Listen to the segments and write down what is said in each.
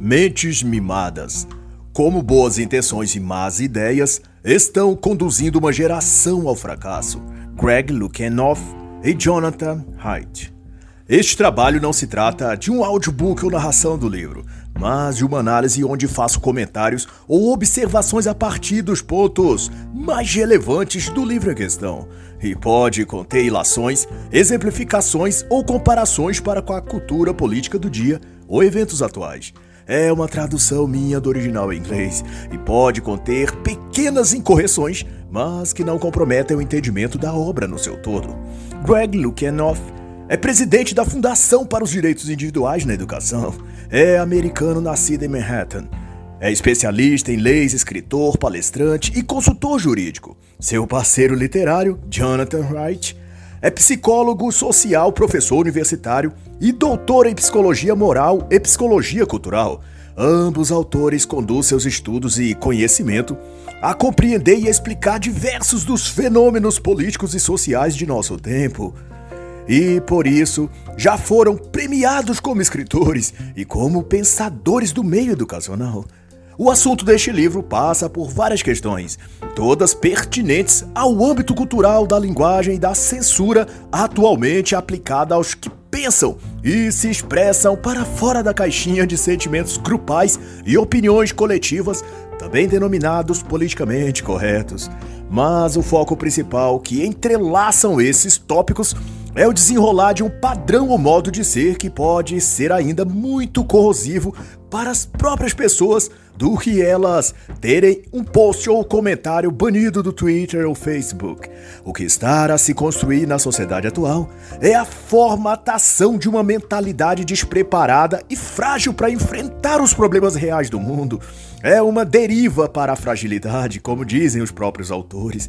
Mentes mimadas. Como boas intenções e más ideias estão conduzindo uma geração ao fracasso. Greg Lukianoff e Jonathan Haidt. Este trabalho não se trata de um audiobook ou narração do livro, mas de uma análise onde faço comentários ou observações a partir dos pontos mais relevantes do livro em questão, e pode conter ilações, exemplificações ou comparações para com a cultura política do dia ou eventos atuais. É uma tradução minha do original em inglês e pode conter pequenas incorreções, mas que não comprometem o entendimento da obra no seu todo. Greg Lukianoff é presidente da Fundação para os Direitos Individuais na Educação. É americano nascido em Manhattan. É especialista em leis, escritor, palestrante e consultor jurídico. Seu parceiro literário, Jonathan Wright, é psicólogo social, professor universitário e doutor em psicologia moral e psicologia cultural. Ambos autores conduzem seus estudos e conhecimento a compreender e explicar diversos dos fenômenos políticos e sociais de nosso tempo e, por isso, já foram premiados como escritores e como pensadores do meio educacional. O assunto deste livro passa por várias questões, todas pertinentes ao âmbito cultural da linguagem e da censura atualmente aplicada aos que pensam e se expressam para fora da caixinha de sentimentos grupais e opiniões coletivas, também denominados politicamente corretos. Mas o foco principal que entrelaçam esses tópicos é o desenrolar de um padrão ou modo de ser que pode ser ainda muito corrosivo para as próprias pessoas do que elas terem um post ou comentário banido do Twitter ou Facebook. O que está a se construir na sociedade atual é a formatação de uma mentalidade despreparada e frágil para enfrentar os problemas reais do mundo. É uma deriva para a fragilidade, como dizem os próprios autores.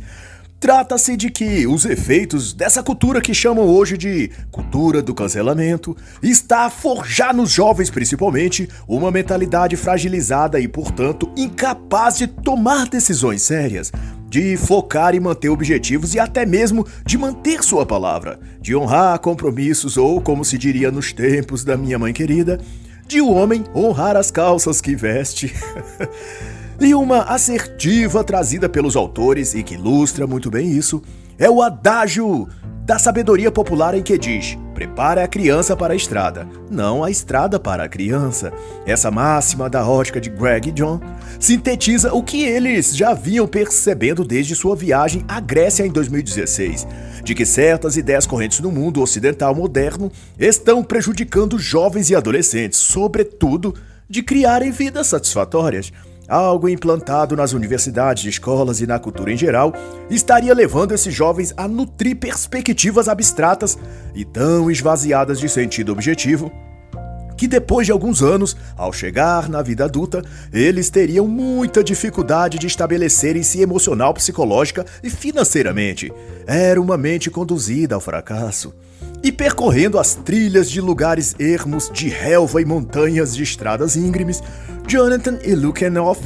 Trata-se de que os efeitos dessa cultura que chamam hoje de cultura do cancelamento está a forjar nos jovens principalmente uma mentalidade fragilizada e, portanto, incapaz de tomar decisões sérias, de focar e manter objetivos e até mesmo de manter sua palavra, de honrar compromissos ou, como se diria nos tempos da minha mãe querida, de o um homem honrar as calças que veste. E uma assertiva trazida pelos autores e que ilustra muito bem isso é o adágio da sabedoria popular em que diz: prepara a criança para a estrada, não a estrada para a criança. Essa máxima da ótica de Greg e John sintetiza o que eles já vinham percebendo desde sua viagem à Grécia em 2016, de que certas ideias correntes no mundo ocidental moderno estão prejudicando jovens e adolescentes, sobretudo de criarem vidas satisfatórias. Algo implantado nas universidades, escolas e na cultura em geral estaria levando esses jovens a nutrir perspectivas abstratas e tão esvaziadas de sentido objetivo que depois de alguns anos, ao chegar na vida adulta, eles teriam muita dificuldade de estabelecerem-se emocional, psicológica e financeiramente. Era uma mente conduzida ao fracasso. E percorrendo as trilhas de lugares ermos de relva e montanhas de estradas íngremes, Jonathan e Lukianoff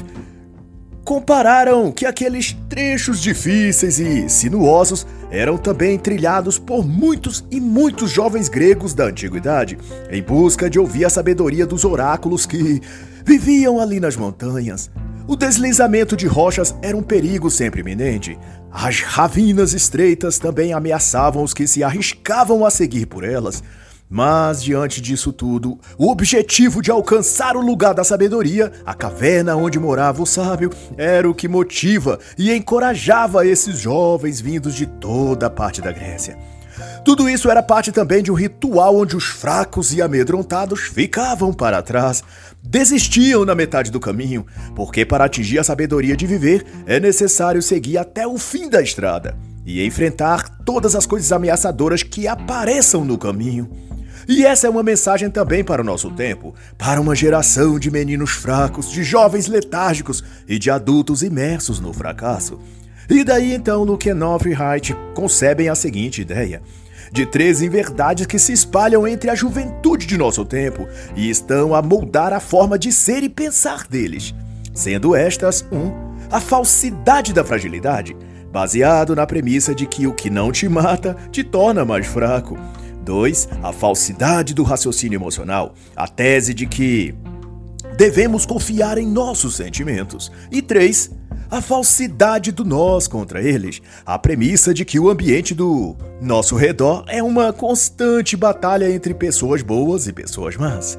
compararam que aqueles trechos difíceis e sinuosos eram também trilhados por muitos e muitos jovens gregos da antiguidade, em busca de ouvir a sabedoria dos oráculos que viviam ali nas montanhas. O deslizamento de rochas era um perigo sempre iminente. As ravinas estreitas também ameaçavam os que se arriscavam a seguir por elas. Mas, diante disso tudo, o objetivo de alcançar o lugar da sabedoria, a caverna onde morava o sábio, era o que motiva e encorajava esses jovens vindos de toda a parte da Grécia. Tudo isso era parte também de um ritual onde os fracos e amedrontados ficavam para trás, desistiam na metade do caminho, porque para atingir a sabedoria de viver é necessário seguir até o fim da estrada e enfrentar todas as coisas ameaçadoras que apareçam no caminho. E essa é uma mensagem também para o nosso tempo, para uma geração de meninos fracos, de jovens letárgicos e de adultos imersos no fracasso. E daí então Lukenov e Haidt concebem a seguinte ideia: de três inverdades que se espalham entre a juventude de nosso tempo e estão a moldar a forma de ser e pensar deles. Sendo estas, um, a falsidade da fragilidade, baseado na premissa de que o que não te mata te torna mais fraco. 2. A falsidade do raciocínio emocional. A tese de que devemos confiar em nossos sentimentos. E três, a falsidade do nós contra eles, a premissa de que o ambiente do nosso redor é uma constante batalha entre pessoas boas e pessoas más.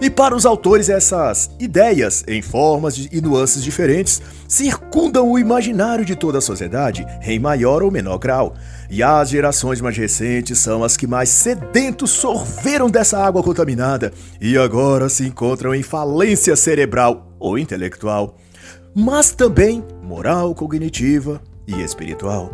E para os autores, essas ideias, em formas e nuances diferentes, circundam o imaginário de toda a sociedade, em maior ou menor grau. E as gerações mais recentes são as que mais sedentos sorveram dessa água contaminada e agora se encontram em falência cerebral ou intelectual, mas também moral, cognitiva e espiritual.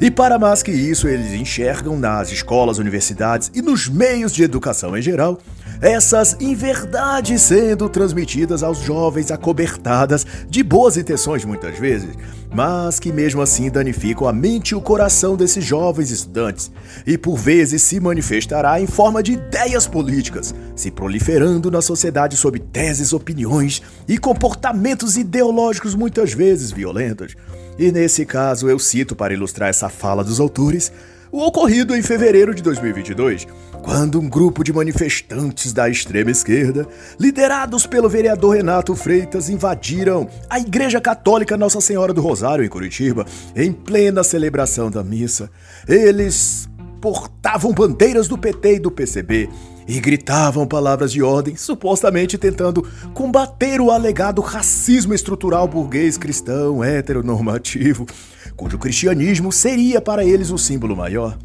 E para mais que isso, eles enxergam nas escolas, universidades e nos meios de educação em geral essas inverdades sendo transmitidas aos jovens acobertadas de boas intenções muitas vezes, mas que mesmo assim danificam a mente e o coração desses jovens estudantes, e por vezes se manifestará em forma de ideias políticas, se proliferando na sociedade sob teses, opiniões e comportamentos ideológicos muitas vezes violentos. E nesse caso eu cito para ilustrar essa fala dos autores o ocorrido em fevereiro de 2022, quando um grupo de manifestantes da extrema esquerda, liderados pelo vereador Renato Freitas, invadiram a Igreja Católica Nossa Senhora do Rosário em Curitiba, em plena celebração da missa. Eles portavam bandeiras do PT e do PCB e gritavam palavras de ordem, supostamente tentando combater o alegado racismo estrutural burguês cristão heteronormativo, cujo cristianismo seria para eles o símbolo maior.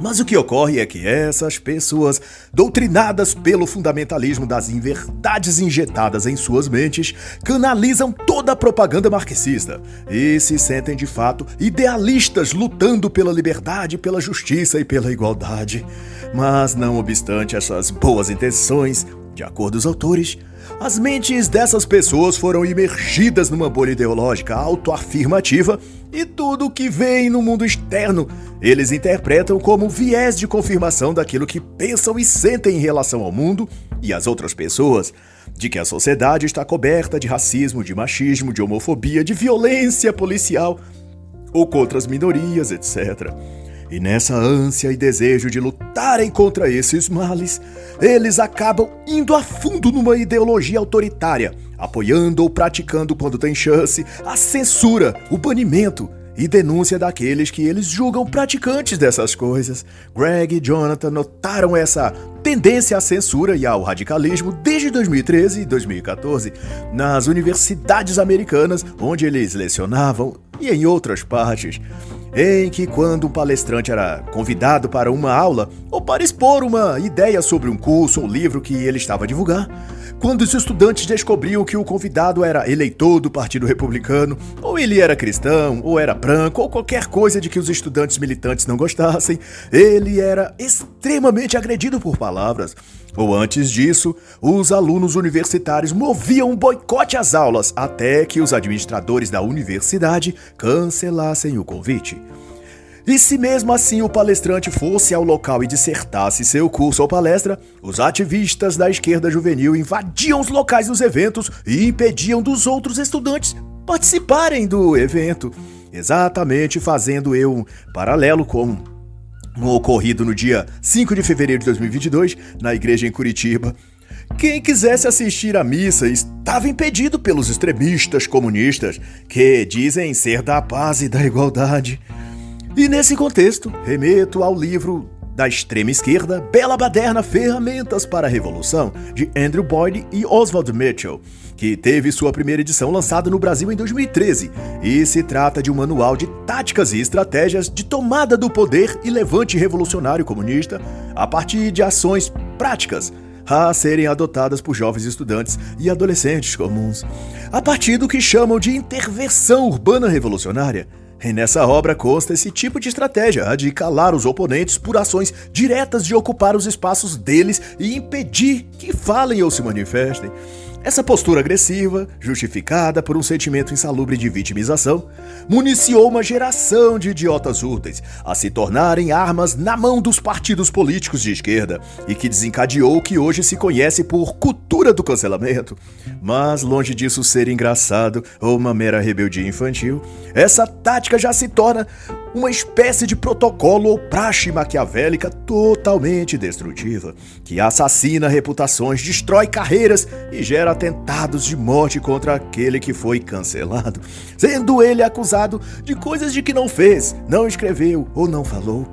Mas o que ocorre é que essas pessoas, doutrinadas pelo fundamentalismo das inverdades injetadas em suas mentes, canalizam toda a propaganda marxista e se sentem de fato idealistas lutando pela liberdade, pela justiça e pela igualdade. Mas, não obstante essas boas intenções, de acordo com os autores, as mentes dessas pessoas foram imergidas numa bolha ideológica autoafirmativa e tudo o que vem no mundo externo eles interpretam como viés de confirmação daquilo que pensam e sentem em relação ao mundo e às outras pessoas, de que a sociedade está coberta de racismo, de machismo, de homofobia, de violência policial ou contra as minorias, etc. E nessa ânsia e desejo de lutarem contra esses males, eles acabam indo a fundo numa ideologia autoritária, apoiando ou praticando, quando tem chance, a censura, o banimento e denúncia daqueles que eles julgam praticantes dessas coisas. Greg e Jonathan notaram essa tendência à censura e ao radicalismo desde 2013 e 2014 nas universidades americanas onde eles lecionavam e em outras partes em que, quando um palestrante era convidado para uma aula ou para expor uma ideia sobre um curso ou livro que ele estava a divulgar, quando os estudantes descobriam que o convidado era eleitor do Partido Republicano, ou ele era cristão, ou era branco, ou qualquer coisa de que os estudantes militantes não gostassem, ele era extremamente agredido por palavras. Ou antes disso, os alunos universitários moviam um boicote às aulas até que os administradores da universidade cancelassem o convite. E se mesmo assim o palestrante fosse ao local e dissertasse seu curso ou palestra, os ativistas da esquerda juvenil invadiam os locais dos eventos e impediam dos outros estudantes participarem do evento, exatamente fazendo eu um paralelo com no ocorrido no dia 5 de fevereiro de 2022, na igreja em Curitiba. Quem quisesse assistir à missa estava impedido pelos extremistas comunistas, que dizem ser da paz e da igualdade. E nesse contexto, remeto ao livro da extrema esquerda, Bela Baderna Ferramentas para a Revolução, de Andrew Boyd e Oswald Mitchell, que teve sua primeira edição lançada no Brasil em 2013, e se trata de um manual de táticas e estratégias de tomada do poder e levante revolucionário comunista a partir de ações práticas a serem adotadas por jovens estudantes e adolescentes comuns, a partir do que chamam de intervenção urbana revolucionária e nessa obra consta esse tipo de estratégia, a de calar os oponentes por ações diretas de ocupar os espaços deles e impedir que falem ou se manifestem. Essa postura agressiva, justificada por um sentimento insalubre de vitimização, municiou uma geração de idiotas úteis a se tornarem armas na mão dos partidos políticos de esquerda e que desencadeou o que hoje se conhece por cultura do cancelamento. Mas, longe disso ser engraçado ou uma mera rebeldia infantil, essa tática já se torna uma espécie de protocolo ou praxe maquiavélica totalmente destrutiva, que assassina reputações, destrói carreiras e gera atentados de morte contra aquele que foi cancelado, sendo ele acusado de coisas de que não fez, não escreveu ou não falou.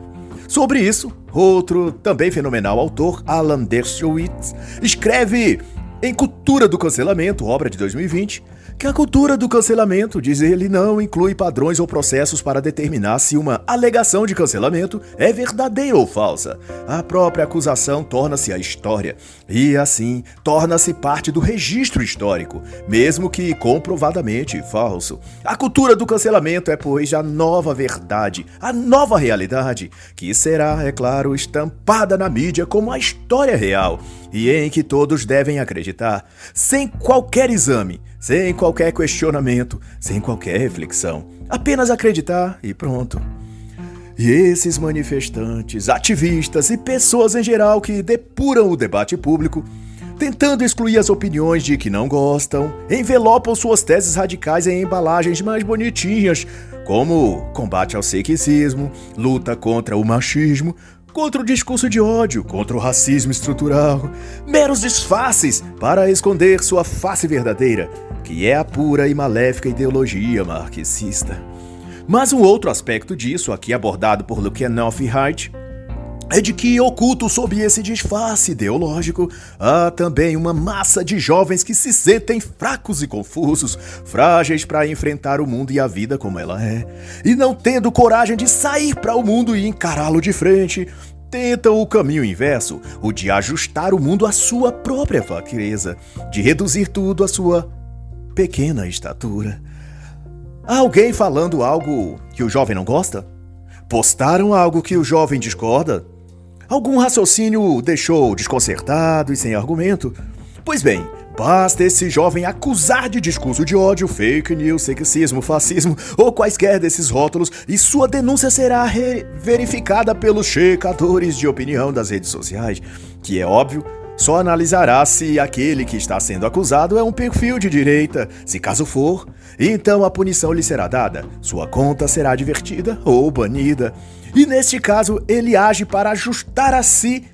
Sobre isso, outro também fenomenal autor, Alan Dershowitz, escreve em Cultura do Cancelamento, obra de 2020, que a cultura do cancelamento, diz ele, não inclui padrões ou processos para determinar se uma alegação de cancelamento é verdadeira ou falsa. A própria acusação torna-se a história e, assim, torna-se parte do registro histórico, mesmo que comprovadamente falso. A cultura do cancelamento é, pois, a nova verdade, a nova realidade, que será, é claro, estampada na mídia como a história real e em que todos devem acreditar, sem qualquer exame sem qualquer questionamento, sem qualquer reflexão. Apenas acreditar e pronto. E esses manifestantes, ativistas e pessoas em geral que depuram o debate público, tentando excluir as opiniões de que não gostam, envelopam suas teses radicais em embalagens mais bonitinhas, como combate ao sexismo, luta contra o machismo, contra o discurso de ódio, contra o racismo estrutural, meros disfarces para esconder sua face verdadeira, que é a pura e maléfica ideologia marxista. Mas um outro aspecto disso, aqui abordado por Lukianoff e Hart, é de que oculto sob esse disfarce ideológico há também uma massa de jovens que se sentem fracos e confusos, frágeis para enfrentar o mundo e a vida como ela é, e não tendo coragem de sair para o mundo e encará-lo de frente, tentam o caminho inverso, o de ajustar o mundo à sua própria fraqueza, de reduzir tudo à sua pequena estatura. Alguém falando algo que o jovem não gosta? Postaram algo que o jovem discorda? Algum raciocínio deixou desconcertado e sem argumento? Pois bem, basta esse jovem acusar de discurso de ódio, fake news, sexismo, fascismo ou quaisquer desses rótulos e sua denúncia será verificada pelos checadores de opinião das redes sociais, que é óbvio só analisará se aquele que está sendo acusado é um perfil de direita. Se caso for, então a punição lhe será dada, sua conta será divertida ou banida. E neste caso, ele age para ajustar a si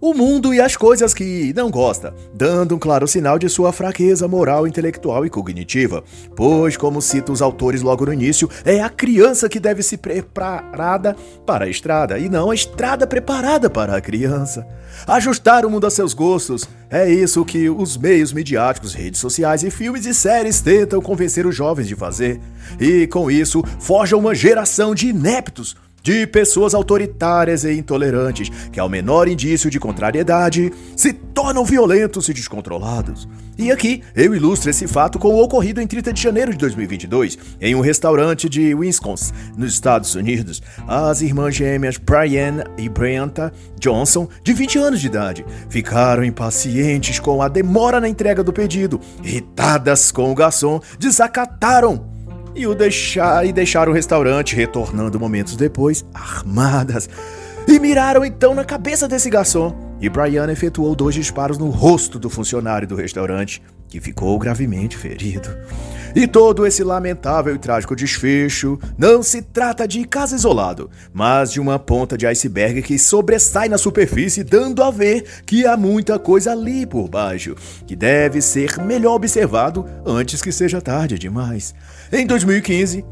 o mundo e as coisas que não gosta, dando um claro sinal de sua fraqueza moral, intelectual e cognitiva. Pois, como cita os autores logo no início, é a criança que deve se preparada para a estrada e não a estrada preparada para a criança. Ajustar o mundo a seus gostos é isso que os meios midiáticos, redes sociais e filmes e séries tentam convencer os jovens de fazer. E com isso, forjam uma geração de ineptos de pessoas autoritárias e intolerantes que, ao menor indício de contrariedade, se tornam violentos e descontrolados. E aqui eu ilustro esse fato com o ocorrido em 30 de janeiro de 2022, em um restaurante de Wisconsin, nos Estados Unidos. As irmãs gêmeas Brian e Brianta Johnson, de 20 anos de idade, ficaram impacientes com a demora na entrega do pedido. Irritadas com o garçom, desacataram e o deixar e deixaram o restaurante, retornando momentos depois, armadas, e miraram então na cabeça desse garçom. E Brian efetuou dois disparos no rosto do funcionário do restaurante, que ficou gravemente ferido. E todo esse lamentável e trágico desfecho não se trata de caso isolado, mas de uma ponta de iceberg que sobressai na superfície, dando a ver que há muita coisa ali por baixo, que deve ser melhor observado antes que seja tarde demais. Em 2015,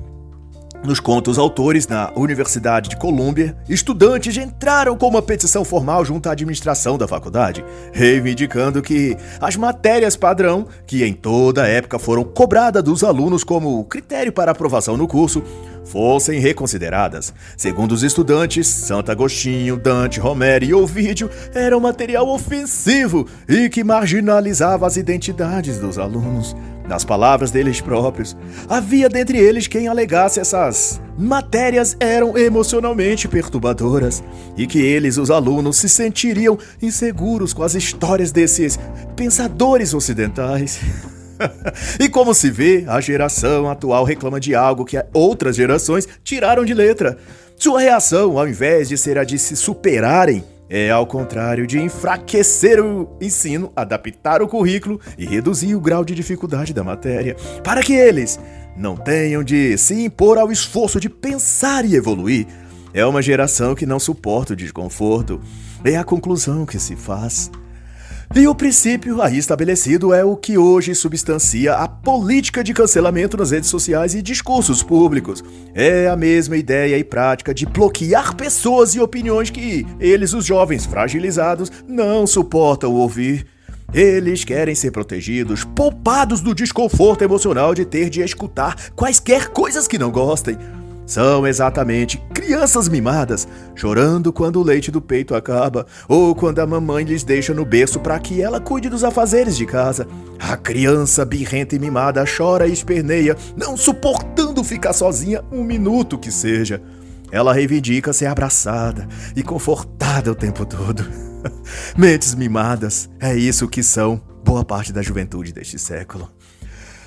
nos contos autores, na Universidade de Colômbia, estudantes entraram com uma petição formal junto à administração da faculdade, reivindicando que as matérias padrão, que em toda época foram cobradas dos alunos como critério para aprovação no curso, fossem reconsideradas. Segundo os estudantes, Santo Agostinho, Dante, Romero e Ovídio eram material ofensivo e que marginalizava as identidades dos alunos. Nas palavras deles próprios, havia dentre eles quem alegasse essas matérias eram emocionalmente perturbadoras e que eles, os alunos, se sentiriam inseguros com as histórias desses pensadores ocidentais. e como se vê, a geração atual reclama de algo que outras gerações tiraram de letra. Sua reação, ao invés de ser a de se superarem, é ao contrário de enfraquecer o ensino, adaptar o currículo e reduzir o grau de dificuldade da matéria, para que eles não tenham de se impor ao esforço de pensar e evoluir. É uma geração que não suporta o desconforto. É a conclusão que se faz. E o princípio aí estabelecido é o que hoje substancia a política de cancelamento nas redes sociais e discursos públicos. É a mesma ideia e prática de bloquear pessoas e opiniões que eles, os jovens fragilizados, não suportam ouvir. Eles querem ser protegidos, poupados do desconforto emocional de ter de escutar quaisquer coisas que não gostem. São exatamente crianças mimadas, chorando quando o leite do peito acaba, ou quando a mamãe lhes deixa no berço para que ela cuide dos afazeres de casa. A criança birrenta e mimada chora e esperneia, não suportando ficar sozinha um minuto que seja. Ela reivindica ser abraçada e confortada o tempo todo. Mentes mimadas, é isso que são boa parte da juventude deste século.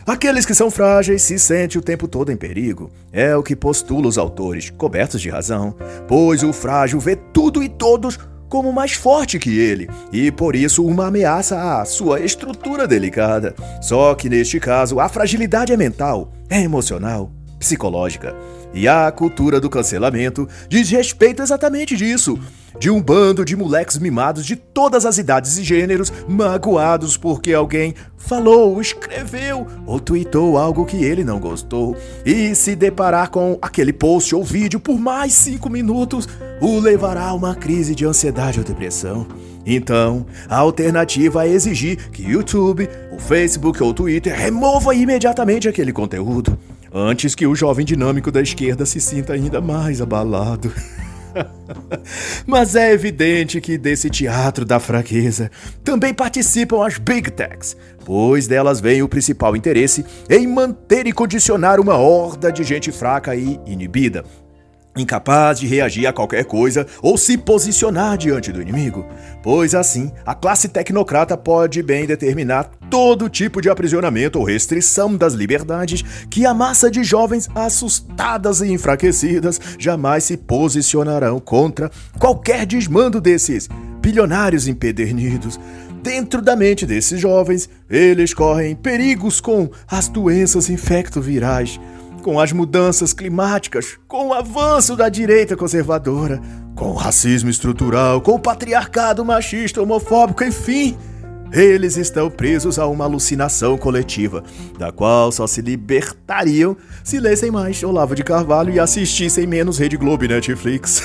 Aqueles que são frágeis se sentem o tempo todo em perigo. É o que postula os autores, cobertos de razão, pois o frágil vê tudo e todos como mais forte que ele, e por isso uma ameaça à sua estrutura delicada. Só que neste caso, a fragilidade é mental, é emocional, psicológica. E a cultura do cancelamento diz respeito exatamente disso de um bando de moleques mimados de todas as idades e gêneros, magoados porque alguém falou, escreveu ou tweetou algo que ele não gostou, e se deparar com aquele post ou vídeo por mais cinco minutos o levará a uma crise de ansiedade ou depressão. Então, a alternativa é exigir que YouTube, o Facebook ou o Twitter remova imediatamente aquele conteúdo, antes que o jovem dinâmico da esquerda se sinta ainda mais abalado. Mas é evidente que desse teatro da fraqueza também participam as Big Techs, pois delas vem o principal interesse em manter e condicionar uma horda de gente fraca e inibida, incapaz de reagir a qualquer coisa ou se posicionar diante do inimigo, pois assim a classe tecnocrata pode bem determinar todo tipo de aprisionamento ou restrição das liberdades que a massa de jovens assustadas e enfraquecidas jamais se posicionarão contra qualquer desmando desses bilionários empedernidos. Dentro da mente desses jovens, eles correm perigos com as doenças infecto-virais com as mudanças climáticas, com o avanço da direita conservadora, com o racismo estrutural, com o patriarcado machista, homofóbico, enfim. Eles estão presos a uma alucinação coletiva, da qual só se libertariam se lessem mais Olavo de Carvalho e assistissem menos Rede Globo e Netflix.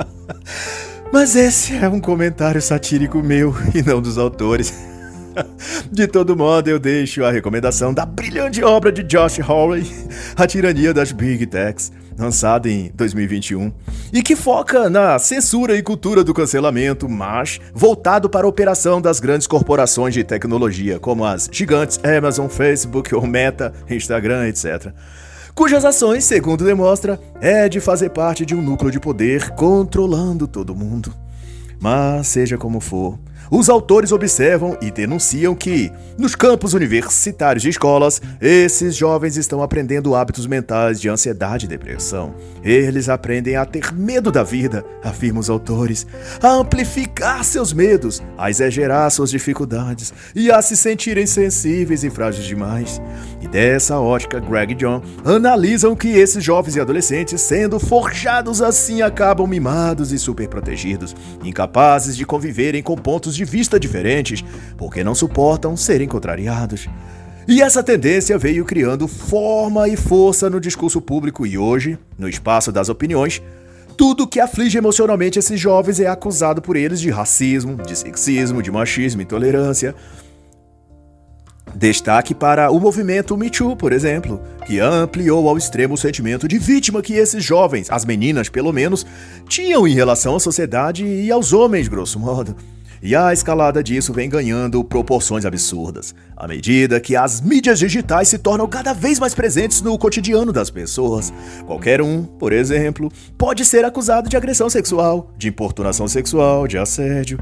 Mas esse é um comentário satírico meu e não dos autores. De todo modo, eu deixo a recomendação da brilhante obra de Josh Hawley, A Tirania das Big Techs, lançada em 2021, e que foca na censura e cultura do cancelamento, mas voltado para a operação das grandes corporações de tecnologia, como as gigantes Amazon, Facebook ou Meta, Instagram, etc cujas ações, segundo demonstra, é de fazer parte de um núcleo de poder controlando todo mundo. Mas, seja como for, os autores observam e denunciam que, nos campos universitários de escolas, esses jovens estão aprendendo hábitos mentais de ansiedade e depressão. Eles aprendem a ter medo da vida, afirmam os autores, a amplificar seus medos, a exagerar suas dificuldades e a se sentirem sensíveis e frágeis demais. E dessa ótica, Greg e John analisam que esses jovens e adolescentes, sendo forjados assim, acabam mimados e superprotegidos, incapazes de conviverem com pontos de vista diferentes, porque não suportam serem contrariados. E essa tendência veio criando forma e força no discurso público e hoje, no espaço das opiniões, tudo que aflige emocionalmente esses jovens é acusado por eles de racismo, de sexismo, de machismo, intolerância. Destaque para o movimento Me Too, por exemplo, que ampliou ao extremo o sentimento de vítima que esses jovens, as meninas pelo menos, tinham em relação à sociedade e aos homens, grosso modo. E a escalada disso vem ganhando proporções absurdas, à medida que as mídias digitais se tornam cada vez mais presentes no cotidiano das pessoas. Qualquer um, por exemplo, pode ser acusado de agressão sexual, de importunação sexual, de assédio.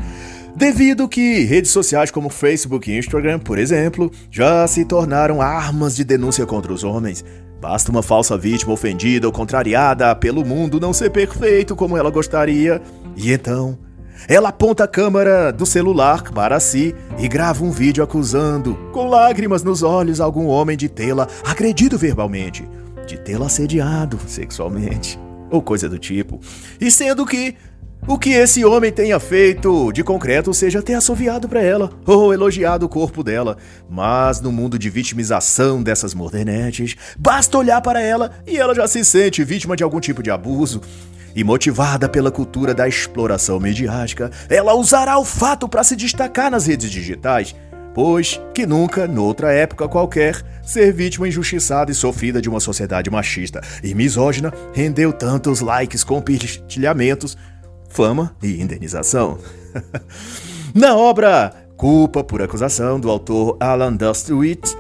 Devido que redes sociais como Facebook e Instagram, por exemplo, já se tornaram armas de denúncia contra os homens, Basta uma falsa vítima ofendida ou contrariada pelo mundo não ser perfeito como ela gostaria, e então Ela aponta a câmera do celular para si e grava um vídeo acusando, com lágrimas nos olhos, algum homem de tê-la agredido verbalmente, de tê-la assediado sexualmente, ou coisa do tipo. E sendo que o que esse homem tenha feito de concreto seja ter assoviado para ela ou elogiado o corpo dela. Mas no mundo de vitimização dessas modernetes, basta olhar para ela e ela já se sente vítima de algum tipo de abuso. E motivada pela cultura da exploração midiática, ela usará o fato para se destacar nas redes digitais, pois que nunca, noutra época qualquer, ser vítima injustiçada e sofrida de uma sociedade machista e misógina rendeu tantos likes, compartilhamentos fama e indenização. Na obra Culpa por Acusação, do autor Alan Dustwitz,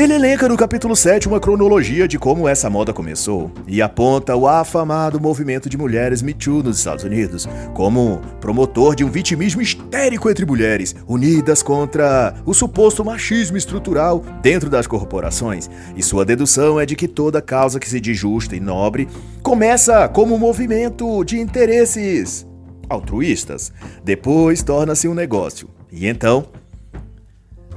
ele elenca no capítulo 7 uma cronologia de como essa moda começou e aponta o afamado movimento de mulheres Me Too nos Estados Unidos como promotor de um vitimismo histérico entre mulheres, unidas contra o suposto machismo estrutural dentro das corporações. E sua dedução é de que toda causa que se diz justa e nobre começa como um movimento de interesses altruístas, depois torna-se um negócio. E então,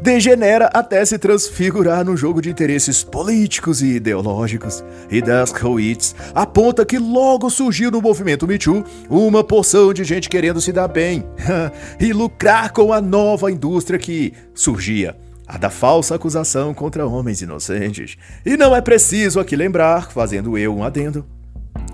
degenera até se transfigurar num jogo de interesses políticos e ideológicos. E Daskowitz aponta que logo surgiu no movimento Me Too uma porção de gente querendo se dar bem e lucrar com a nova indústria que surgia. A da falsa acusação contra homens inocentes. E não é preciso aqui lembrar, fazendo eu um adendo,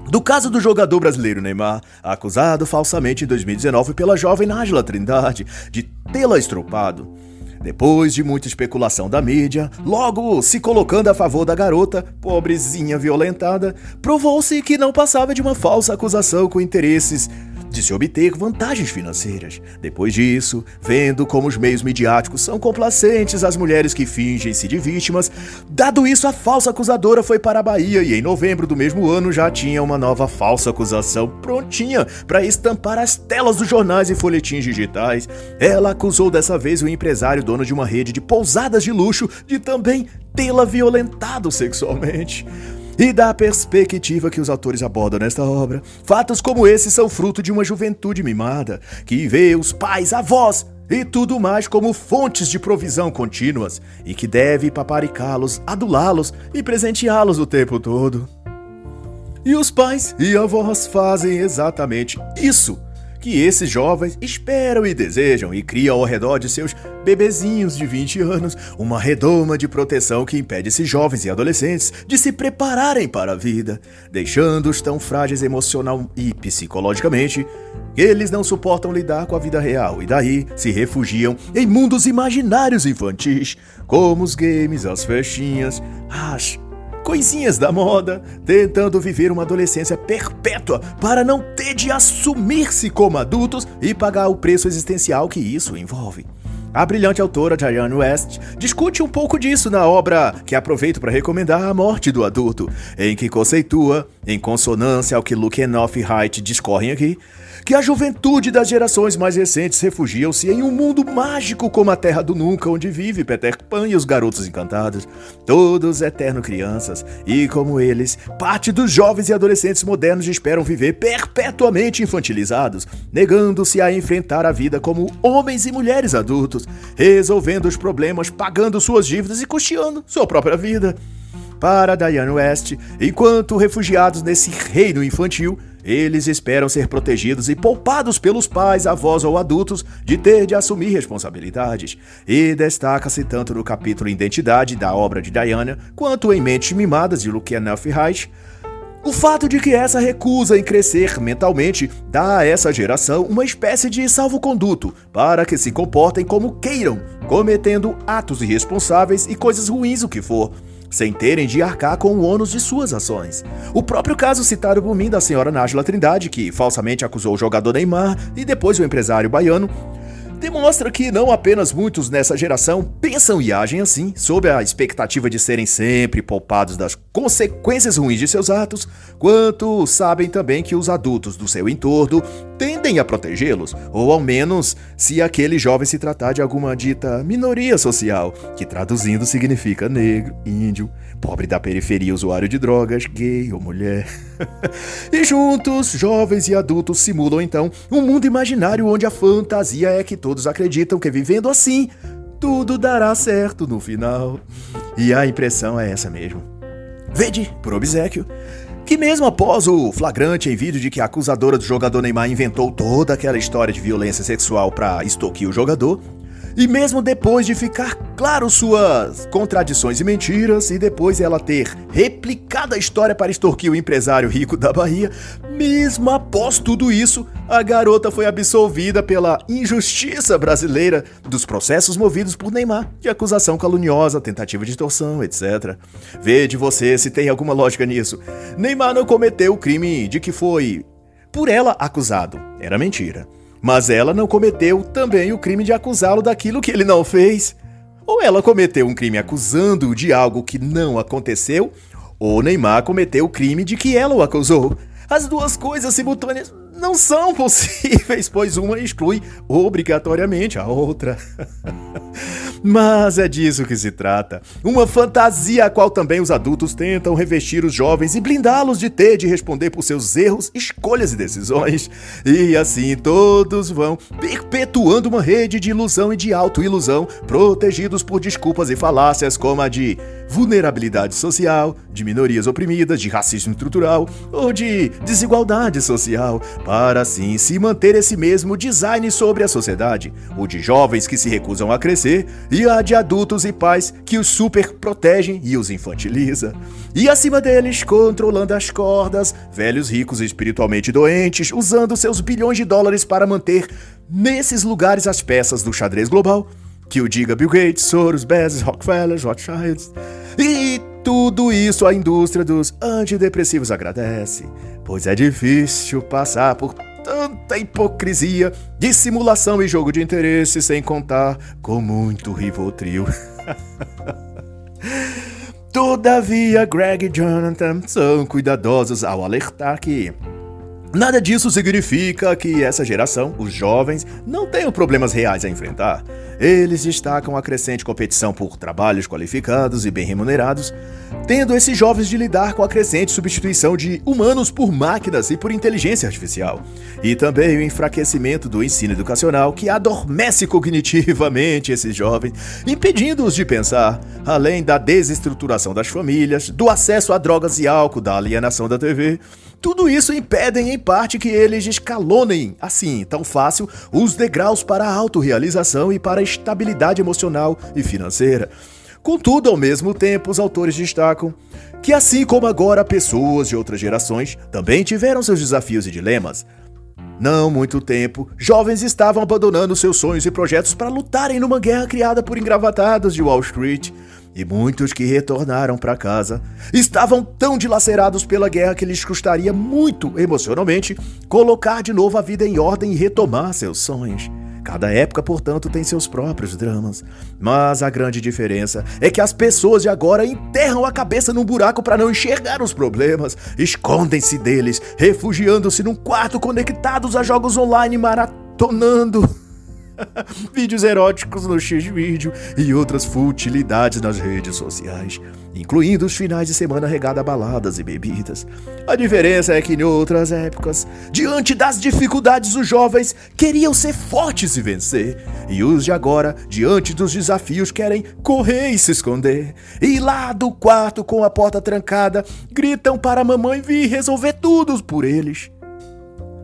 do caso do jogador brasileiro Neymar, acusado falsamente em 2019 pela jovem Nájila Trindade de tê-la estropado. Depois de muita especulação da mídia, logo se colocando a favor da garota, pobrezinha violentada, provou-se que não passava de uma falsa acusação com interesses de se obter vantagens financeiras. Depois disso, vendo como os meios midiáticos são complacentes às mulheres que fingem-se de vítimas, dado isso, a falsa acusadora foi para a Bahia e em novembro do mesmo ano já tinha uma nova falsa acusação prontinha para estampar as telas dos jornais e folhetins digitais. Ela acusou dessa vez o empresário dono de uma rede de pousadas de luxo de também tê-la violentado sexualmente e da perspectiva que os autores abordam nesta obra. Fatos como esses são fruto de uma juventude mimada, que vê os pais, avós e tudo mais como fontes de provisão contínuas e que deve paparicá-los, adulá-los e presenteá-los o tempo todo. E os pais e avós fazem exatamente isso que esses jovens esperam e desejam e criam ao redor de seus bebezinhos de 20 anos uma redoma de proteção que impede esses jovens e adolescentes de se prepararem para a vida, deixando-os tão frágeis emocional e psicologicamente que eles não suportam lidar com a vida real e daí se refugiam em mundos imaginários infantis, como os games, as festinhas, as coisinhas da moda, tentando viver uma adolescência perpétua para não ter de assumir-se como adultos e pagar o preço existencial que isso envolve. A brilhante autora Diane West discute um pouco disso na obra que aproveito para recomendar A Morte do Adulto, em que conceitua, em consonância ao que Luke Enoff e Height discorrem aqui, que a juventude das gerações mais recentes refugiam-se em um mundo mágico como a Terra do Nunca, onde vive Peter Pan e os Garotos Encantados, todos eterno crianças, e como eles, parte dos jovens e adolescentes modernos esperam viver perpetuamente infantilizados, negando-se a enfrentar a vida como homens e mulheres adultos, resolvendo os problemas, pagando suas dívidas e custeando sua própria vida. Para Diane West, enquanto refugiados nesse reino infantil, eles esperam ser protegidos e poupados pelos pais, avós ou adultos de ter de assumir responsabilidades. E destaca-se tanto no capítulo Identidade da obra de Diana, quanto em Mentes Mimadas de Luciana Reich, o fato de que essa recusa em crescer mentalmente dá a essa geração uma espécie de salvo-conduto para que se comportem como queiram, cometendo atos irresponsáveis e coisas ruins o que for sem terem de arcar com o ônus de suas ações. O próprio caso citado por mim da senhora Nájila Trindade, que falsamente acusou o jogador Neymar e depois o empresário baiano, demonstra que não apenas muitos nessa geração pensam e agem assim, sob a expectativa de serem sempre poupados das consequências ruins de seus atos, quanto sabem também que os adultos do seu entorno tendem a protegê-los, ou ao menos se aquele jovem se tratar de alguma dita minoria social, que traduzindo significa negro, índio, pobre da periferia, usuário de drogas, gay ou mulher. e juntos, jovens e adultos simulam então um mundo imaginário onde a fantasia é que todos acreditam que vivendo assim, tudo dará certo no final. E a impressão é essa mesmo. Vede, por obsequio, que mesmo após o flagrante em vídeo de que a acusadora do jogador Neymar inventou toda aquela história de violência sexual para extorquir o jogador, e mesmo depois de ficar claro suas contradições e mentiras, e depois ela ter replicado a história para extorquir o empresário rico da Bahia, mesmo após tudo isso, a garota foi absolvida pela injustiça brasileira dos processos movidos por Neymar, de acusação caluniosa, tentativa de extorsão, etc. Vede você se tem alguma lógica nisso. Neymar não cometeu o crime de que foi por ela acusado. Era mentira. Mas ela não cometeu também o crime de acusá-lo daquilo que ele não fez. Ou ela cometeu um crime acusando-o de algo que não aconteceu, ou Neymar cometeu o crime de que ela o acusou. As duas coisas simultâneas não são possíveis, pois uma exclui obrigatoriamente a outra. Mas é disso que se trata. Uma fantasia a qual também os adultos tentam revestir os jovens e blindá-los de ter de responder por seus erros, escolhas e decisões. E assim todos vão perpetuando uma rede de ilusão e de autoilusão, protegidos por desculpas e falácias como a de vulnerabilidade social, de minorias oprimidas, de racismo estrutural ou de desigualdade social, para assim se manter esse mesmo design sobre a sociedade, o de jovens que se recusam a crescer e a de adultos e pais que os super protegem e os infantiliza. E acima deles, controlando as cordas, velhos ricos espiritualmente doentes, usando seus bilhões de dólares para manter nesses lugares as peças do xadrez global que o diga Bill Gates, Soros, Bezos, Rockefeller, Rothschilds. E tudo isso a indústria dos antidepressivos agradece, pois é difícil passar por tanta hipocrisia, dissimulação e jogo de interesse, sem contar com muito Rivotril. Todavia, Greg e Jonathan são cuidadosos ao alertar que Nada disso significa que essa geração, os jovens, não tenham problemas reais a enfrentar. Eles destacam a crescente competição por trabalhos qualificados e bem remunerados, tendo esses jovens de lidar com a crescente substituição de humanos por máquinas e por inteligência artificial, e também o enfraquecimento do ensino educacional que adormece cognitivamente esses jovens, impedindo-os de pensar, além da desestruturação das famílias, do acesso a drogas e álcool, da alienação da TV. Tudo isso impedem, em parte, que eles escalonem, assim, tão fácil, os degraus para a autorrealização e para a estabilidade emocional e financeira. Contudo, ao mesmo tempo, os autores destacam que, assim como agora pessoas de outras gerações também tiveram seus desafios e dilemas, não muito tempo, jovens estavam abandonando seus sonhos e projetos para lutarem numa guerra criada por engravatados de Wall Street. E muitos que retornaram para casa estavam tão dilacerados pela guerra que lhes custaria muito emocionalmente colocar de novo a vida em ordem e retomar seus sonhos. Cada época, portanto, tem seus próprios dramas. Mas a grande diferença é que as pessoas de agora enterram a cabeça num buraco para não enxergar os problemas, escondem-se deles, refugiando-se num quarto conectados a jogos online maratonando vídeos eróticos no X-Vídeo e outras futilidades nas redes sociais, incluindo os finais de semana regada a baladas e bebidas. A diferença é que em outras épocas, diante das dificuldades, os jovens queriam ser fortes e vencer, e os de agora, diante dos desafios, querem correr e se esconder. E lá do quarto com a porta trancada, gritam para a mamãe vir resolver tudo por eles.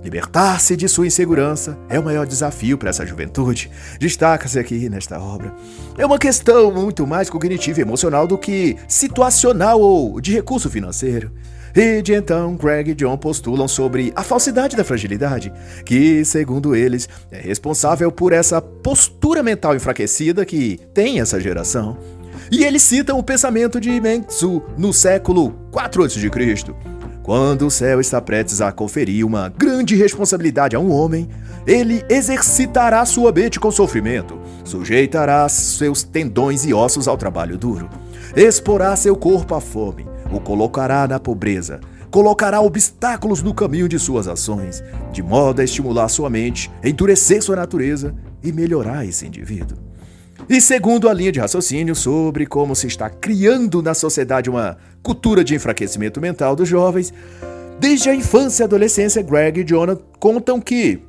Libertar-se de sua insegurança é o maior desafio para essa juventude. Destaca-se aqui nesta obra. É uma questão muito mais cognitiva e emocional do que situacional ou de recurso financeiro. E de então, Greg e John postulam sobre a falsidade da fragilidade, que, segundo eles, é responsável por essa postura mental enfraquecida que tem essa geração. E eles citam o pensamento de Mengzu no século 4 a.C. Quando o céu está prestes a conferir uma grande responsabilidade a um homem, ele exercitará sua mente com sofrimento, sujeitará seus tendões e ossos ao trabalho duro, exporá seu corpo à fome, o colocará na pobreza, colocará obstáculos no caminho de suas ações, de modo a estimular sua mente, endurecer sua natureza e melhorar esse indivíduo. E segundo a linha de raciocínio sobre como se está criando na sociedade uma cultura de enfraquecimento mental dos jovens, desde a infância e adolescência, Greg e Jonah contam que,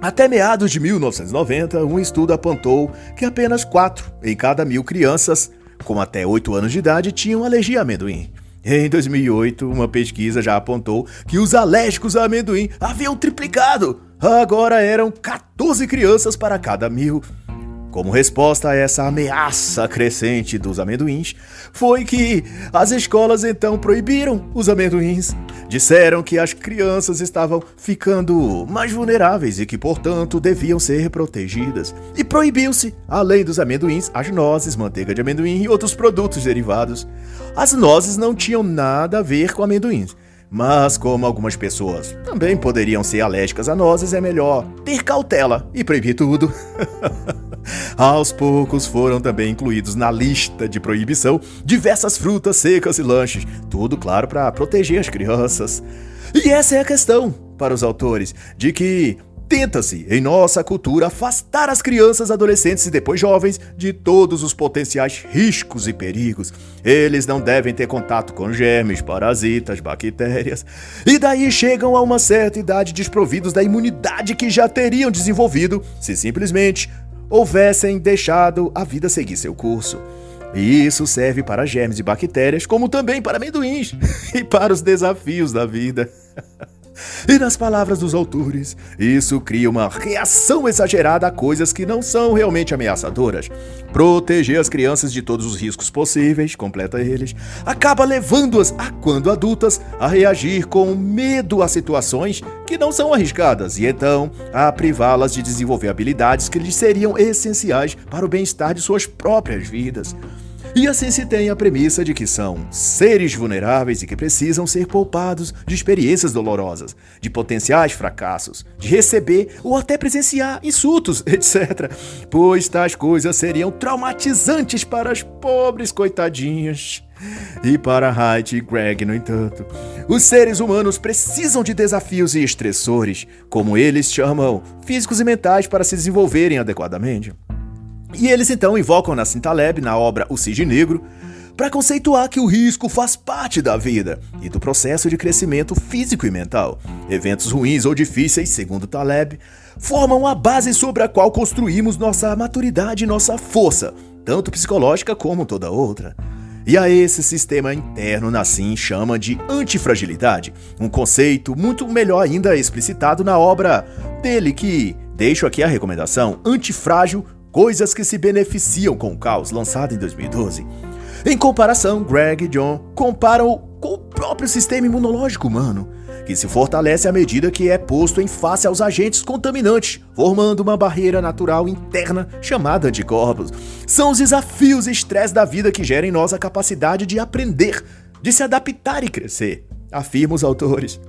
até meados de 1990, um estudo apontou que apenas 4 em cada mil crianças com até 8 anos de idade tinham alergia a amendoim. Em 2008, uma pesquisa já apontou que os alérgicos a amendoim haviam triplicado. Agora eram 14 crianças para cada mil. Como resposta a essa ameaça crescente dos amendoins, foi que as escolas então proibiram os amendoins. Disseram que as crianças estavam ficando mais vulneráveis e que, portanto, deviam ser protegidas. E proibiu-se, além dos amendoins, as nozes, manteiga de amendoim e outros produtos derivados. As nozes não tinham nada a ver com amendoins. Mas, como algumas pessoas também poderiam ser alérgicas a nozes, é melhor ter cautela e proibir tudo. Aos poucos foram também incluídos na lista de proibição diversas frutas secas e lanches, tudo claro para proteger as crianças. E essa é a questão para os autores, de que Tenta-se, em nossa cultura, afastar as crianças, adolescentes e depois jovens de todos os potenciais riscos e perigos. Eles não devem ter contato com germes, parasitas, bactérias. E daí chegam a uma certa idade desprovidos da imunidade que já teriam desenvolvido se simplesmente houvessem deixado a vida seguir seu curso. E isso serve para germes e bactérias, como também para amendoins e para os desafios da vida. E nas palavras dos autores, isso cria uma reação exagerada a coisas que não são realmente ameaçadoras. Proteger as crianças de todos os riscos possíveis, completa eles, acaba levando-as, a quando adultas, a reagir com medo a situações que não são arriscadas e então a privá-las de desenvolver habilidades que lhes seriam essenciais para o bem-estar de suas próprias vidas. E assim se tem a premissa de que são seres vulneráveis e que precisam ser poupados de experiências dolorosas, de potenciais fracassos, de receber ou até presenciar insultos, etc. Pois tais coisas seriam traumatizantes para as pobres coitadinhas. E para Hyde e Greg, no entanto, os seres humanos precisam de desafios e estressores, como eles chamam, físicos e mentais, para se desenvolverem adequadamente. E eles então invocam Nassim Taleb na obra O Cisne Negro para conceituar que o risco faz parte da vida e do processo de crescimento físico e mental. Eventos ruins ou difíceis, segundo Taleb, formam a base sobre a qual construímos nossa maturidade e nossa força, tanto psicológica como toda outra. E a esse sistema interno Nassim chama de antifragilidade, um conceito muito melhor ainda explicitado na obra dele que, deixo aqui a recomendação, Antifrágil Coisas que se beneficiam com o caos, lançado em 2012. Em comparação, Greg e John comparam com o próprio sistema imunológico humano, que se fortalece à medida que é posto em face aos agentes contaminantes, formando uma barreira natural interna chamada anticorpos. São os desafios e estresse da vida que geram em nós a capacidade de aprender, de se adaptar e crescer, afirmam os autores.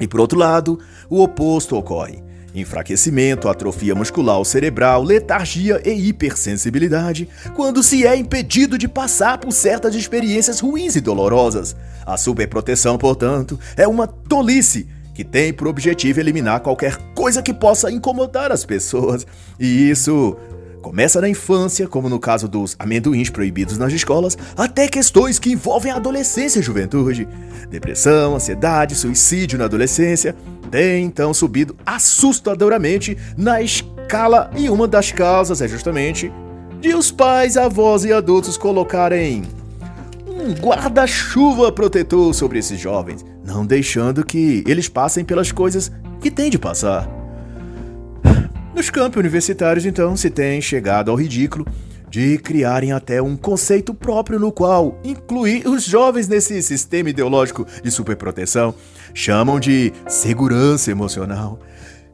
E por outro lado, o oposto ocorre enfraquecimento, atrofia muscular cerebral, letargia e hipersensibilidade, quando se é impedido de passar por certas experiências ruins e dolorosas. A superproteção, portanto, é uma tolice que tem por objetivo eliminar qualquer coisa que possa incomodar as pessoas. E isso Começa na infância, como no caso dos amendoins proibidos nas escolas, até questões que envolvem a adolescência e juventude. Depressão, ansiedade, suicídio na adolescência têm então subido assustadoramente na escala e uma das causas é justamente de os pais, avós e adultos colocarem um guarda-chuva protetor sobre esses jovens, não deixando que eles passem pelas coisas que têm de passar. Nos campos universitários, então, se tem chegado ao ridículo de criarem até um conceito próprio no qual incluir os jovens nesse sistema ideológico de superproteção chamam de segurança emocional.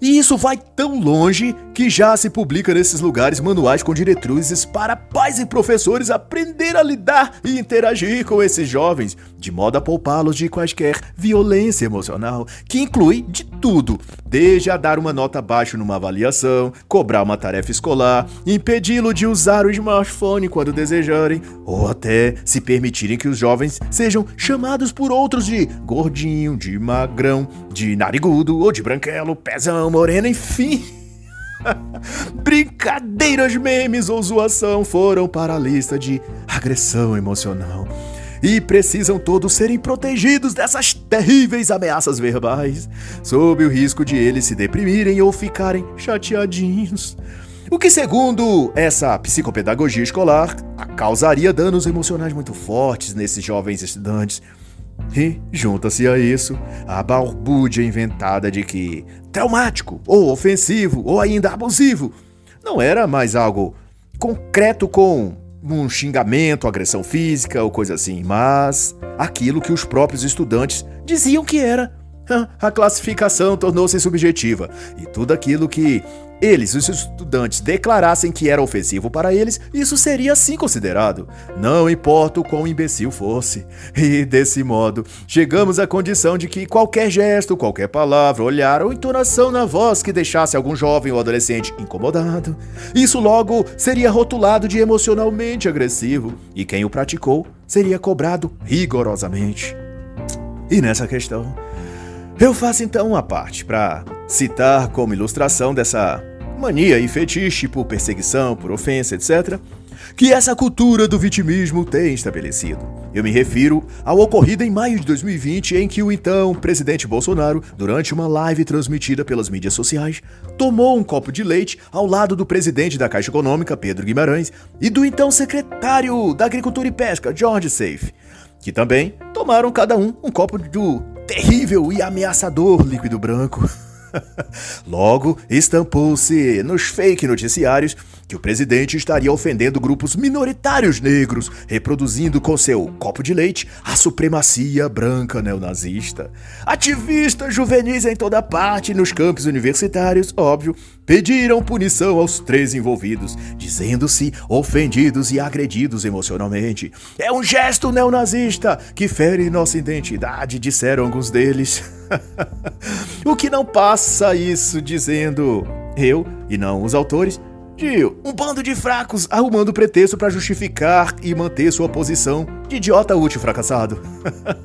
E isso vai tão longe que já se publica nesses lugares manuais com diretrizes para pais e professores aprender a lidar e interagir com esses jovens, de modo a poupá-los de quaisquer violência emocional, que inclui de tudo, desde a dar uma nota baixa numa avaliação, cobrar uma tarefa escolar, impedi-lo de usar o smartphone quando desejarem, ou até se permitirem que os jovens sejam chamados por outros de gordinho, de magrão, de narigudo ou de branquelo, pezão, moreno, enfim. Brincadeiras, memes ou zoação foram para a lista de agressão emocional. E precisam todos serem protegidos dessas terríveis ameaças verbais, sob o risco de eles se deprimirem ou ficarem chateadinhos. O que, segundo essa psicopedagogia escolar, causaria danos emocionais muito fortes nesses jovens estudantes. E, junta-se a isso, a balbúrdia inventada de que traumático, ou ofensivo, ou ainda abusivo não era mais algo concreto com um xingamento, agressão física ou coisa assim, mas aquilo que os próprios estudantes diziam que era. A classificação tornou-se subjetiva e tudo aquilo que eles, os estudantes, declarassem que era ofensivo para eles, isso seria assim considerado, não importa o quão imbecil fosse. E desse modo, chegamos à condição de que qualquer gesto, qualquer palavra, olhar ou entonação na voz que deixasse algum jovem ou adolescente incomodado, isso logo seria rotulado de emocionalmente agressivo, e quem o praticou seria cobrado rigorosamente. E nessa questão, eu faço então uma parte para citar como ilustração dessa mania e fetiche por perseguição, por ofensa, etc., que essa cultura do vitimismo tem estabelecido. Eu me refiro ao ocorrido em maio de 2020, em que o então presidente Bolsonaro, durante uma live transmitida pelas mídias sociais, tomou um copo de leite ao lado do presidente da Caixa Econômica, Pedro Guimarães, e do então secretário da Agricultura e Pesca, George Safe, que também tomaram cada um um copo do terrível e ameaçador líquido branco. Logo, estampou-se nos fake noticiários que o presidente estaria ofendendo grupos minoritários negros, reproduzindo com seu copo de leite a supremacia branca neonazista. Ativistas juvenis em toda parte, nos campos universitários, óbvio, pediram punição aos três envolvidos, dizendo-se ofendidos e agredidos emocionalmente. É um gesto neonazista que fere nossa identidade, disseram alguns deles. o que não passa isso dizendo eu, e não os autores, de um bando de fracos arrumando pretexto para justificar e manter sua posição de idiota útil fracassado.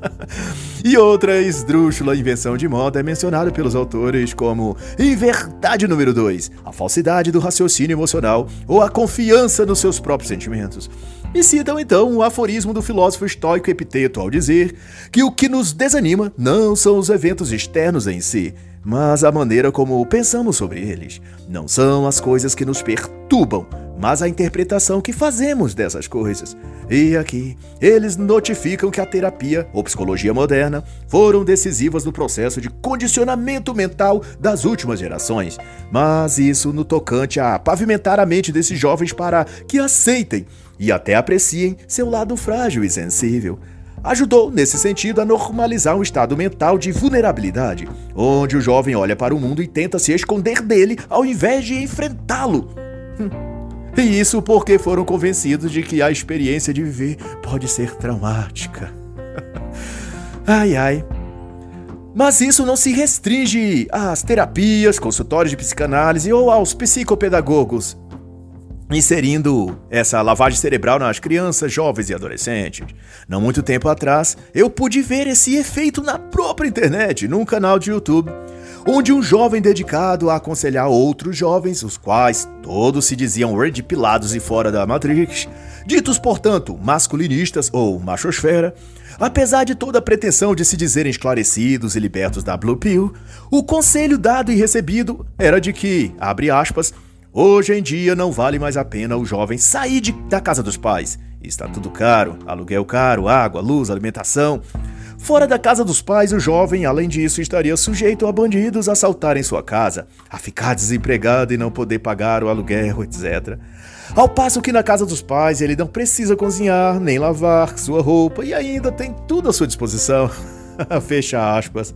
e outra esdrúxula invenção de moda é mencionada pelos autores como inverdade número 2, a falsidade do raciocínio emocional ou a confiança nos seus próprios sentimentos. E citam então o aforismo do filósofo estoico Epiteto ao dizer que o que nos desanima não são os eventos externos em si, mas a maneira como pensamos sobre eles. Não são as coisas que nos perturbam, mas a interpretação que fazemos dessas coisas. E aqui, eles notificam que a terapia ou psicologia moderna foram decisivas no processo de condicionamento mental das últimas gerações, mas isso no tocante a pavimentar a mente desses jovens para que aceitem e até apreciem seu lado frágil e sensível ajudou, nesse sentido, a normalizar um estado mental de vulnerabilidade, onde o jovem olha para o mundo e tenta se esconder dele ao invés de enfrentá-lo. Hum. E isso porque foram convencidos de que a experiência de viver pode ser traumática. ai ai. Mas isso não se restringe às terapias, consultórios de psicanálise ou aos psicopedagogos inserindo essa lavagem cerebral nas crianças, jovens e adolescentes. Não muito tempo atrás, eu pude ver esse efeito na própria internet, num canal de YouTube, onde um jovem dedicado a aconselhar outros jovens, os quais todos se diziam pilados e fora da Matrix, ditos, portanto, masculinistas ou machosfera, Apesar de toda a pretensão de se dizerem esclarecidos e libertos da Blue Pill, o conselho dado e recebido era de que, abre aspas, Hoje em dia não vale mais a pena o jovem sair de, da casa dos pais. Está tudo caro, aluguel caro, água, luz, alimentação. Fora da casa dos pais, o jovem, além disso, estaria sujeito a bandidos assaltarem sua casa, a ficar desempregado e não poder pagar o aluguel, etc. Ao passo que na casa dos pais ele não precisa cozinhar, nem lavar sua roupa e ainda tem tudo à sua disposição. Fecha aspas.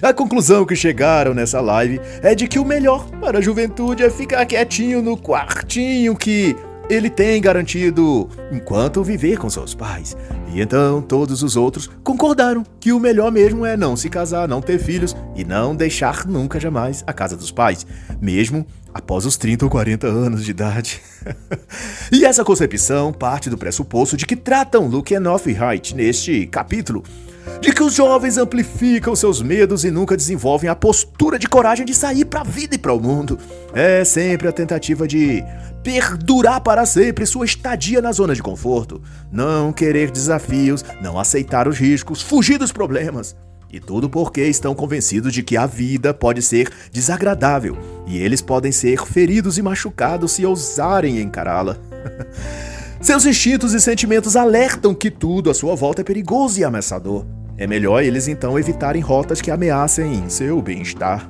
A conclusão que chegaram nessa live é de que o melhor para a juventude é ficar quietinho no quartinho que ele tem garantido enquanto viver com seus pais. E então todos os outros concordaram que o melhor mesmo é não se casar, não ter filhos e não deixar nunca jamais a casa dos pais, mesmo após os 30 ou 40 anos de idade. e essa concepção parte do pressuposto de que tratam Luke Enough e Height neste capítulo de que os jovens amplificam seus medos e nunca desenvolvem a postura de coragem de sair para a vida e para o mundo. É sempre a tentativa de perdurar para sempre sua estadia na zona de conforto, não querer desafios, não aceitar os riscos, fugir dos problemas. E tudo porque estão convencidos de que a vida pode ser desagradável e eles podem ser feridos e machucados se ousarem encará-la. Seus instintos e sentimentos alertam que tudo à sua volta é perigoso e ameaçador. É melhor eles então evitarem rotas que ameacem seu bem-estar.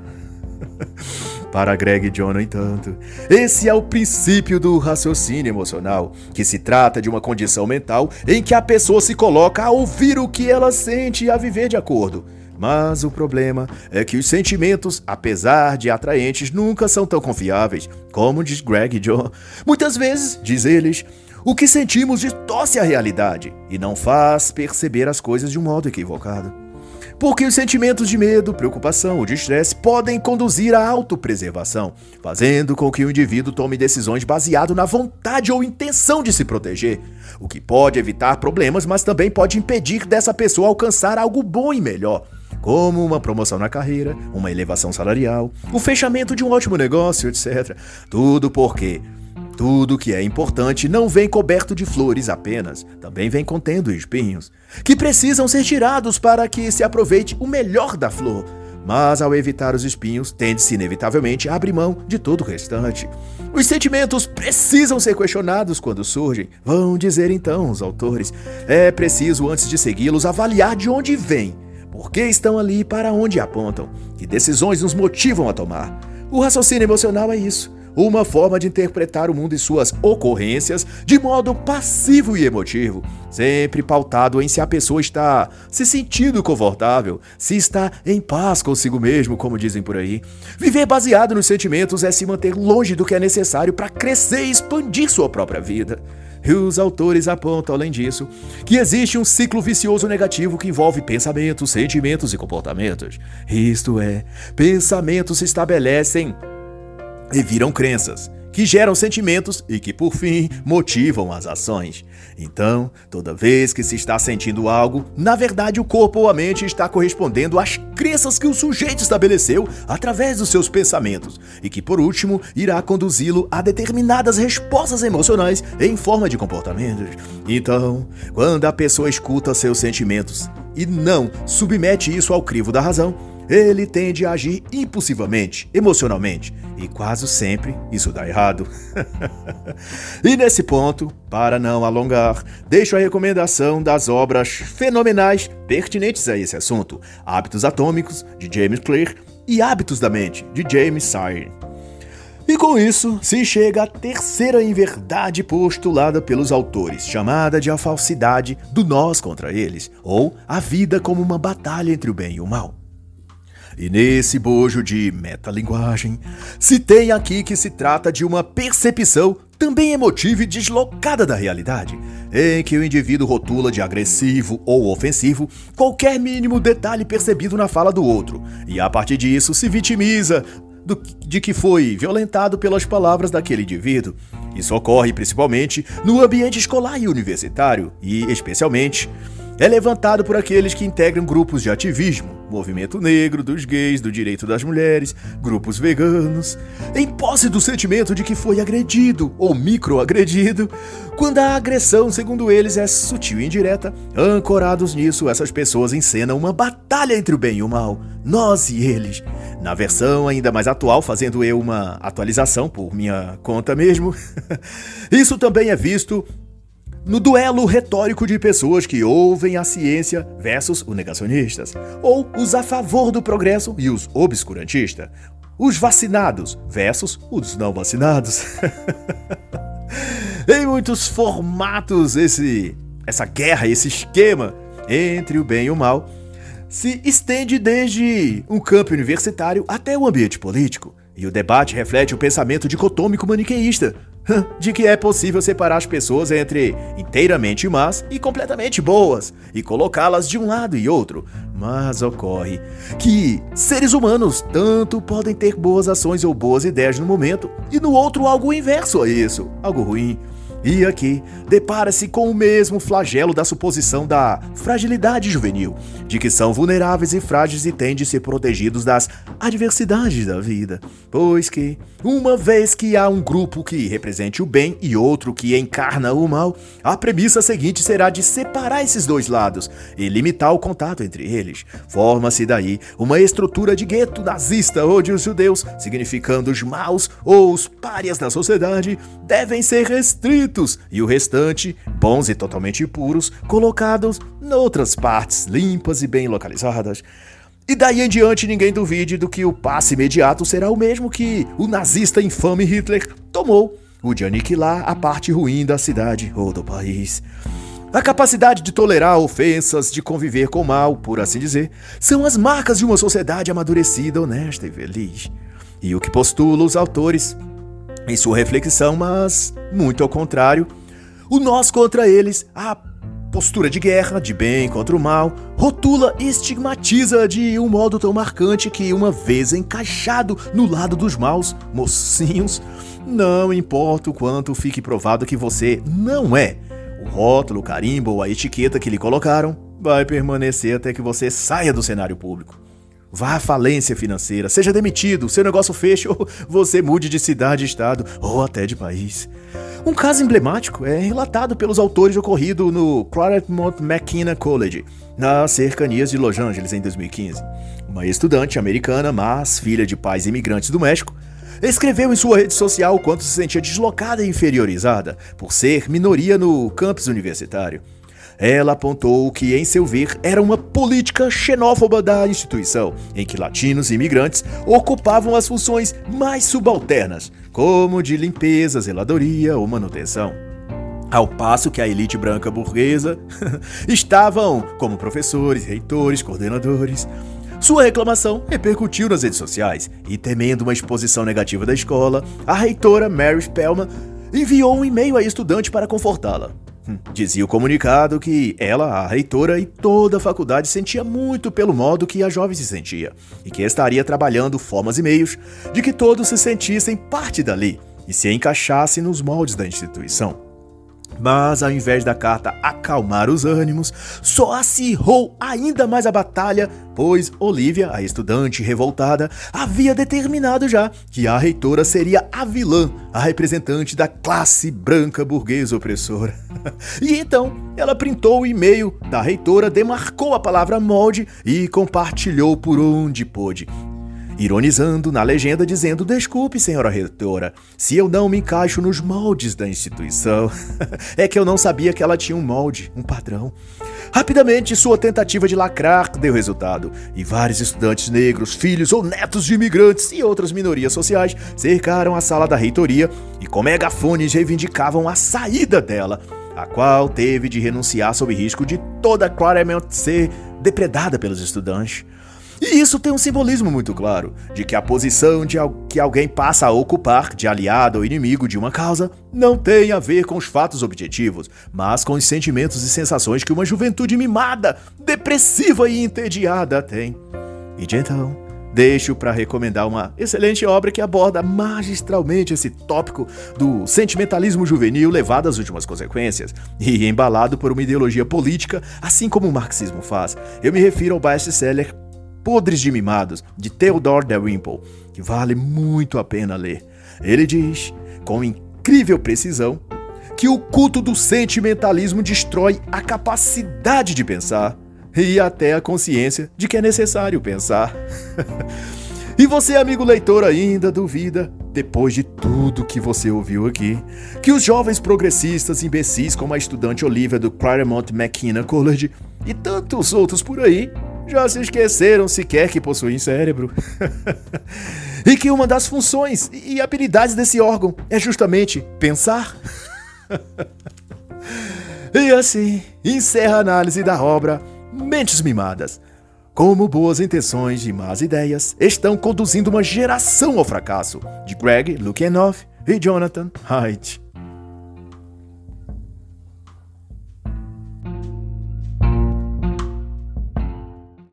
Para Greg John, no entanto, esse é o princípio do raciocínio emocional, que se trata de uma condição mental em que a pessoa se coloca a ouvir o que ela sente e a viver de acordo. Mas o problema é que os sentimentos, apesar de atraentes, nunca são tão confiáveis, como diz Greg John. Muitas vezes, diz eles, o que sentimos distorce a realidade e não faz perceber as coisas de um modo equivocado porque os sentimentos de medo, preocupação ou de estresse podem conduzir à autopreservação, fazendo com que o indivíduo tome decisões baseado na vontade ou intenção de se proteger, o que pode evitar problemas, mas também pode impedir dessa pessoa alcançar algo bom e melhor como uma promoção na carreira, uma elevação salarial, o fechamento de um ótimo negócio, etc. Tudo porque tudo que é importante não vem coberto de flores apenas, também vem contendo espinhos, que precisam ser tirados para que se aproveite o melhor da flor. Mas ao evitar os espinhos, tende-se inevitavelmente a abrir mão de todo o restante. Os sentimentos precisam ser questionados quando surgem, vão dizer então os autores. É preciso, antes de segui-los, avaliar de onde vêm, por que estão ali e para onde apontam, que decisões nos motivam a tomar. O raciocínio emocional é isso uma forma de interpretar o mundo e suas ocorrências de modo passivo e emotivo, sempre pautado em se a pessoa está se sentindo confortável, se está em paz consigo mesmo, como dizem por aí. Viver baseado nos sentimentos é se manter longe do que é necessário para crescer e expandir sua própria vida. E os autores apontam, além disso, que existe um ciclo vicioso negativo que envolve pensamentos, sentimentos e comportamentos. Isto é, pensamentos se estabelecem e viram crenças, que geram sentimentos e que, por fim, motivam as ações. Então, toda vez que se está sentindo algo, na verdade o corpo ou a mente está correspondendo às crenças que o sujeito estabeleceu através dos seus pensamentos e que, por último, irá conduzi-lo a determinadas respostas emocionais em forma de comportamentos. Então, quando a pessoa escuta seus sentimentos e não submete isso ao crivo da razão, ele tende a agir impulsivamente, emocionalmente, e quase sempre isso dá errado. e nesse ponto, para não alongar, deixo a recomendação das obras fenomenais pertinentes a esse assunto: Hábitos Atômicos, de James Clear, e Hábitos da Mente, de James Sire. E com isso se chega à terceira inverdade postulada pelos autores, chamada de a falsidade do nós contra eles, ou a vida como uma batalha entre o bem e o mal. E nesse bojo de metalinguagem, se tem aqui que se trata de uma percepção também emotiva e deslocada da realidade, em que o indivíduo rotula de agressivo ou ofensivo qualquer mínimo detalhe percebido na fala do outro, e a partir disso se vitimiza do, de que foi violentado pelas palavras daquele indivíduo. Isso ocorre principalmente no ambiente escolar e universitário, e especialmente é levantado por aqueles que integram grupos de ativismo, movimento negro, dos gays, do direito das mulheres, grupos veganos, em posse do sentimento de que foi agredido ou microagredido, quando a agressão, segundo eles, é sutil e indireta. Ancorados nisso, essas pessoas encenam uma batalha entre o bem e o mal, nós e eles. Na versão ainda mais atual, fazendo eu uma atualização por minha conta mesmo, isso também é visto no duelo retórico de pessoas que ouvem a ciência versus os negacionistas, ou os a favor do progresso e os obscurantistas, os vacinados versus os não vacinados. em muitos formatos, esse, essa guerra, esse esquema entre o bem e o mal se estende desde um campo universitário até o ambiente político. E o debate reflete o pensamento dicotômico maniqueísta, de que é possível separar as pessoas entre inteiramente más e completamente boas e colocá-las de um lado e outro. Mas ocorre que seres humanos tanto podem ter boas ações ou boas ideias no momento e no outro algo inverso a isso, algo ruim. E aqui depara-se com o mesmo flagelo da suposição da fragilidade juvenil, de que são vulneráveis e frágeis e têm de ser protegidos das adversidades da vida. Pois que, uma vez que há um grupo que represente o bem e outro que encarna o mal, a premissa seguinte será de separar esses dois lados e limitar o contato entre eles. Forma-se daí uma estrutura de gueto nazista onde os judeus, significando os maus ou os párias da sociedade, devem ser restritos e o restante, bons e totalmente puros, colocados noutras partes limpas e bem localizadas. E daí em diante ninguém duvide do que o passe imediato será o mesmo que o nazista infame Hitler tomou, o de aniquilar a parte ruim da cidade ou do país. A capacidade de tolerar ofensas, de conviver com o mal, por assim dizer, são as marcas de uma sociedade amadurecida, honesta e feliz. E o que postula os autores em sua reflexão, mas muito ao contrário, o nós contra eles, a postura de guerra, de bem contra o mal, rotula e estigmatiza de um modo tão marcante que, uma vez encaixado no lado dos maus, mocinhos, não importa o quanto fique provado que você não é. O rótulo, o carimbo ou a etiqueta que lhe colocaram vai permanecer até que você saia do cenário público. Vá à falência financeira, seja demitido, seu negócio feche ou você mude de cidade, estado ou até de país. Um caso emblemático é relatado pelos autores ocorrido no Claremont McKenna College, nas cercanias de Los Angeles, em 2015. Uma estudante americana, mas filha de pais imigrantes do México, escreveu em sua rede social o quanto se sentia deslocada e inferiorizada por ser minoria no campus universitário. Ela apontou que, em seu ver, era uma política xenófoba da instituição, em que latinos e imigrantes ocupavam as funções mais subalternas, como de limpeza, zeladoria ou manutenção. Ao passo que a elite branca burguesa estavam como professores, reitores, coordenadores. Sua reclamação repercutiu nas redes sociais e, temendo uma exposição negativa da escola, a reitora Mary Spellman enviou um e-mail à estudante para confortá-la. Hum. Dizia o comunicado que ela, a reitora e toda a faculdade sentia muito pelo modo que a jovem se sentia e que estaria trabalhando formas e meios de que todos se sentissem parte dali e se encaixassem nos moldes da instituição. Mas ao invés da carta acalmar os ânimos, só acirrou ainda mais a batalha, pois Olivia, a estudante revoltada, havia determinado já que a reitora seria a vilã, a representante da classe branca burguesa opressora. e então ela printou o e-mail da reitora, demarcou a palavra molde e compartilhou por onde pôde, ironizando na legenda dizendo: Desculpe, senhora reitora, se eu não me encaixo nos moldes da instituição. é que eu não sabia que ela tinha um molde, um padrão. Rapidamente, sua tentativa de lacrar deu resultado, e vários estudantes negros, filhos ou netos de imigrantes e outras minorias sociais cercaram a sala da reitoria e, com megafones, reivindicavam a saída dela, a qual teve de renunciar sob risco de toda Claremont ser depredada pelos estudantes. E isso tem um simbolismo muito claro, de que a posição de que alguém passa a ocupar, de aliado ou inimigo de uma causa, não tem a ver com os fatos objetivos, mas com os sentimentos e sensações que uma juventude mimada, depressiva e entediada tem. E de então, deixo para recomendar uma excelente obra que aborda magistralmente esse tópico do sentimentalismo juvenil levado às últimas consequências e embalado por uma ideologia política, assim como o marxismo faz. Eu me refiro ao best-seller Podres de Mimados, de Theodore Dalrymple, que vale muito a pena ler. Ele diz, com incrível precisão, que o culto do sentimentalismo destrói a capacidade de pensar e até a consciência de que é necessário pensar. e você, amigo leitor, ainda duvida, depois de tudo que você ouviu aqui, que os jovens progressistas imbecis como a estudante Olivia do Claremont McKenna College e tantos outros por aí já se esqueceram sequer que possuem cérebro. e que uma das funções e habilidades desse órgão é justamente pensar. e assim encerra a análise da obra Mentes Mimadas. Como boas intenções e más ideias estão conduzindo uma geração ao fracasso, de Greg Lukianoff e Jonathan Haidt.